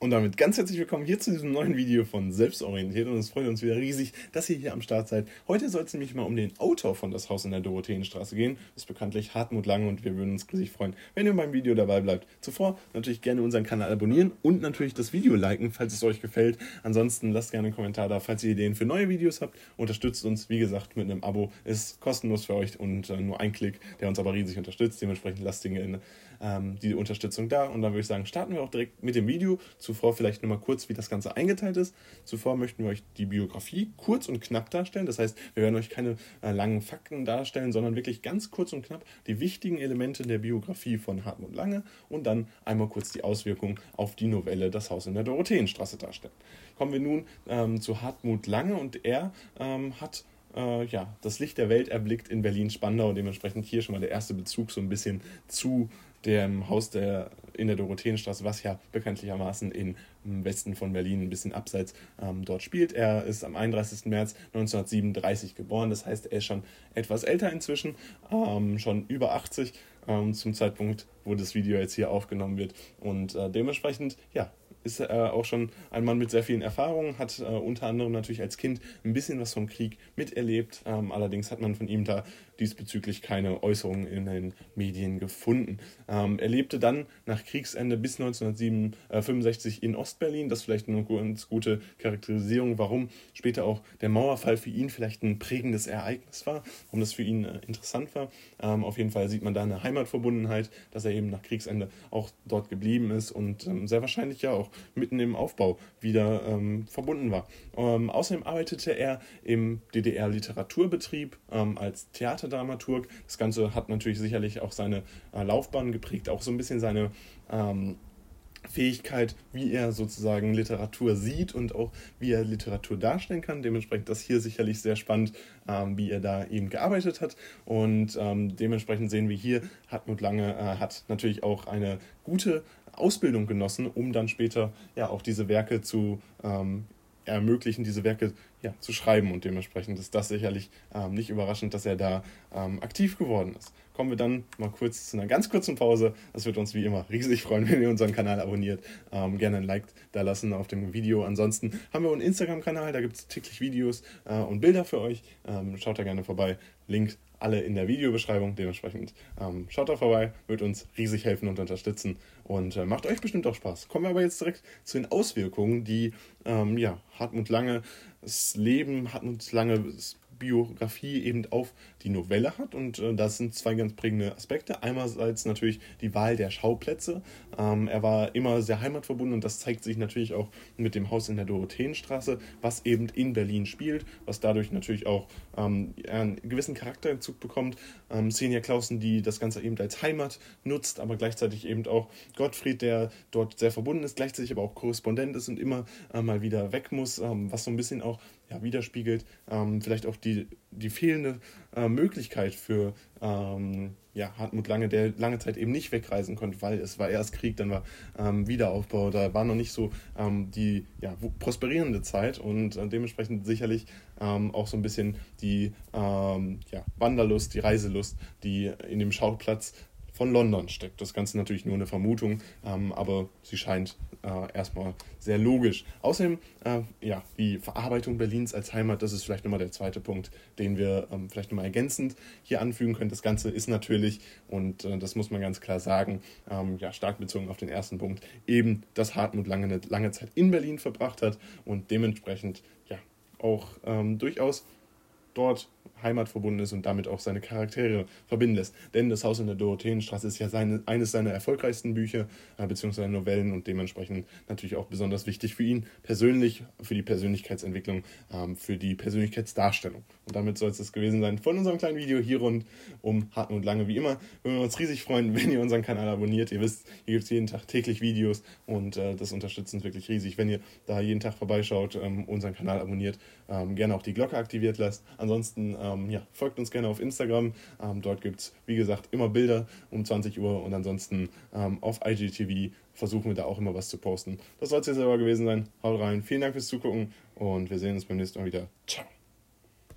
Und damit ganz herzlich willkommen hier zu diesem neuen Video von Selbstorientiert und es freut uns wieder riesig, dass ihr hier am Start seid. Heute soll es nämlich mal um den Autor von Das Haus in der Dorotheenstraße gehen. Ist bekanntlich Hartmut Lange und wir würden uns riesig freuen, wenn ihr beim Video dabei bleibt. Zuvor natürlich gerne unseren Kanal abonnieren und natürlich das Video liken, falls es euch gefällt. Ansonsten lasst gerne einen Kommentar da, falls ihr Ideen für neue Videos habt. Unterstützt uns, wie gesagt, mit einem Abo. Ist kostenlos für euch und äh, nur ein Klick, der uns aber riesig unterstützt. Dementsprechend lasst Dinge in ähm, die Unterstützung da. Und dann würde ich sagen, starten wir auch direkt mit dem Video. Zuvor vielleicht nochmal kurz, wie das Ganze eingeteilt ist. Zuvor möchten wir euch die Biografie kurz und knapp darstellen. Das heißt, wir werden euch keine äh, langen Fakten darstellen, sondern wirklich ganz kurz und knapp die wichtigen Elemente der Biografie von Hartmut Lange und dann einmal kurz die Auswirkungen auf die Novelle Das Haus in der Dorotheenstraße darstellen. Kommen wir nun ähm, zu Hartmut Lange und er ähm, hat äh, ja, das Licht der Welt erblickt in Berlin-Spandau. Dementsprechend hier schon mal der erste Bezug so ein bisschen zu dem Haus der, in der Dorotheenstraße, was ja bekanntlichermaßen im Westen von Berlin, ein bisschen abseits, ähm, dort spielt. Er ist am 31. März 1937 geboren, das heißt, er ist schon etwas älter inzwischen, ähm, schon über 80 ähm, zum Zeitpunkt, wo das Video jetzt hier aufgenommen wird. Und äh, dementsprechend, ja, ist äh, auch schon ein Mann mit sehr vielen Erfahrungen, hat äh, unter anderem natürlich als Kind ein bisschen was vom Krieg miterlebt. Ähm, allerdings hat man von ihm da diesbezüglich keine Äußerungen in den Medien gefunden. Ähm, er lebte dann nach Kriegsende bis 1965 in Ostberlin. Das ist vielleicht eine ganz gute Charakterisierung, warum später auch der Mauerfall für ihn vielleicht ein prägendes Ereignis war, warum das für ihn äh, interessant war. Ähm, auf jeden Fall sieht man da eine Heimatverbundenheit, dass er eben nach Kriegsende auch dort geblieben ist und ähm, sehr wahrscheinlich ja auch mitten im Aufbau wieder ähm, verbunden war. Ähm, außerdem arbeitete er im DDR-Literaturbetrieb ähm, als Theaterdramaturg. Das Ganze hat natürlich sicherlich auch seine äh, Laufbahn geprägt, auch so ein bisschen seine ähm, Fähigkeit, wie er sozusagen Literatur sieht und auch wie er Literatur darstellen kann. Dementsprechend das hier sicherlich sehr spannend, ähm, wie er da eben gearbeitet hat. Und ähm, dementsprechend sehen wir hier, Hartmut Lange äh, hat natürlich auch eine gute Ausbildung genossen, um dann später ja auch diese Werke zu ähm, ermöglichen, diese Werke ja, zu schreiben. Und dementsprechend ist das sicherlich ähm, nicht überraschend, dass er da ähm, aktiv geworden ist. Kommen wir dann mal kurz zu einer ganz kurzen Pause. Das wird uns wie immer riesig freuen, wenn ihr unseren Kanal abonniert. Ähm, gerne ein Like da lassen auf dem Video. Ansonsten haben wir einen Instagram-Kanal, da gibt es täglich Videos äh, und Bilder für euch. Ähm, schaut da gerne vorbei. Link alle in der Videobeschreibung. Dementsprechend ähm, schaut da vorbei, wird uns riesig helfen und unterstützen und äh, macht euch bestimmt auch Spaß. Kommen wir aber jetzt direkt zu den Auswirkungen, die ähm, ja, Hartmut Lange, das Leben, Hartmut Lange, Biografie eben auf die Novelle hat. Und äh, das sind zwei ganz prägende Aspekte. Einerseits natürlich die Wahl der Schauplätze. Ähm, er war immer sehr heimatverbunden und das zeigt sich natürlich auch mit dem Haus in der Dorotheenstraße, was eben in Berlin spielt, was dadurch natürlich auch ähm, einen gewissen Charakterzug bekommt. Ähm, Xenia Clausen, die das Ganze eben als Heimat nutzt, aber gleichzeitig eben auch Gottfried, der dort sehr verbunden ist, gleichzeitig aber auch Korrespondent ist und immer äh, mal wieder weg muss, ähm, was so ein bisschen auch ja, widerspiegelt, ähm, vielleicht auch die, die fehlende äh, Möglichkeit für ähm, ja, Hartmut Lange, der lange Zeit eben nicht wegreisen konnte, weil es war erst Krieg, dann war ähm, Wiederaufbau, da war noch nicht so ähm, die ja, prosperierende Zeit und äh, dementsprechend sicherlich ähm, auch so ein bisschen die ähm, ja, Wanderlust, die Reiselust, die in dem Schauplatz von London steckt. Das Ganze natürlich nur eine Vermutung, ähm, aber sie scheint äh, erstmal sehr logisch. Außerdem, äh, ja, die Verarbeitung Berlins als Heimat, das ist vielleicht nochmal der zweite Punkt, den wir ähm, vielleicht nochmal ergänzend hier anfügen können. Das Ganze ist natürlich, und äh, das muss man ganz klar sagen, ähm, ja, stark bezogen auf den ersten Punkt, eben, dass Hartmut lange eine lange Zeit in Berlin verbracht hat und dementsprechend ja auch ähm, durchaus dort Heimat verbunden ist und damit auch seine Charaktere verbinden lässt. Denn das Haus in der Dorotheenstraße ist ja seine, eines seiner erfolgreichsten Bücher äh, bzw. Novellen und dementsprechend natürlich auch besonders wichtig für ihn persönlich, für die Persönlichkeitsentwicklung, ähm, für die Persönlichkeitsdarstellung. Und damit soll es das gewesen sein von unserem kleinen Video hier rund um Hartmut Lange. Wie immer würden wir uns riesig freuen, wenn ihr unseren Kanal abonniert. Ihr wisst, hier gibt es jeden Tag täglich Videos und äh, das unterstützt uns wirklich riesig, wenn ihr da jeden Tag vorbeischaut, ähm, unseren Kanal abonniert, ähm, gerne auch die Glocke aktiviert lasst. Ansonsten ähm, ja, folgt uns gerne auf Instagram. Ähm, dort gibt es, wie gesagt, immer Bilder um 20 Uhr und ansonsten ähm, auf IGTV versuchen wir da auch immer was zu posten. Das soll es jetzt aber gewesen sein. Haut rein. Vielen Dank fürs Zugucken und wir sehen uns beim nächsten Mal wieder. Ciao.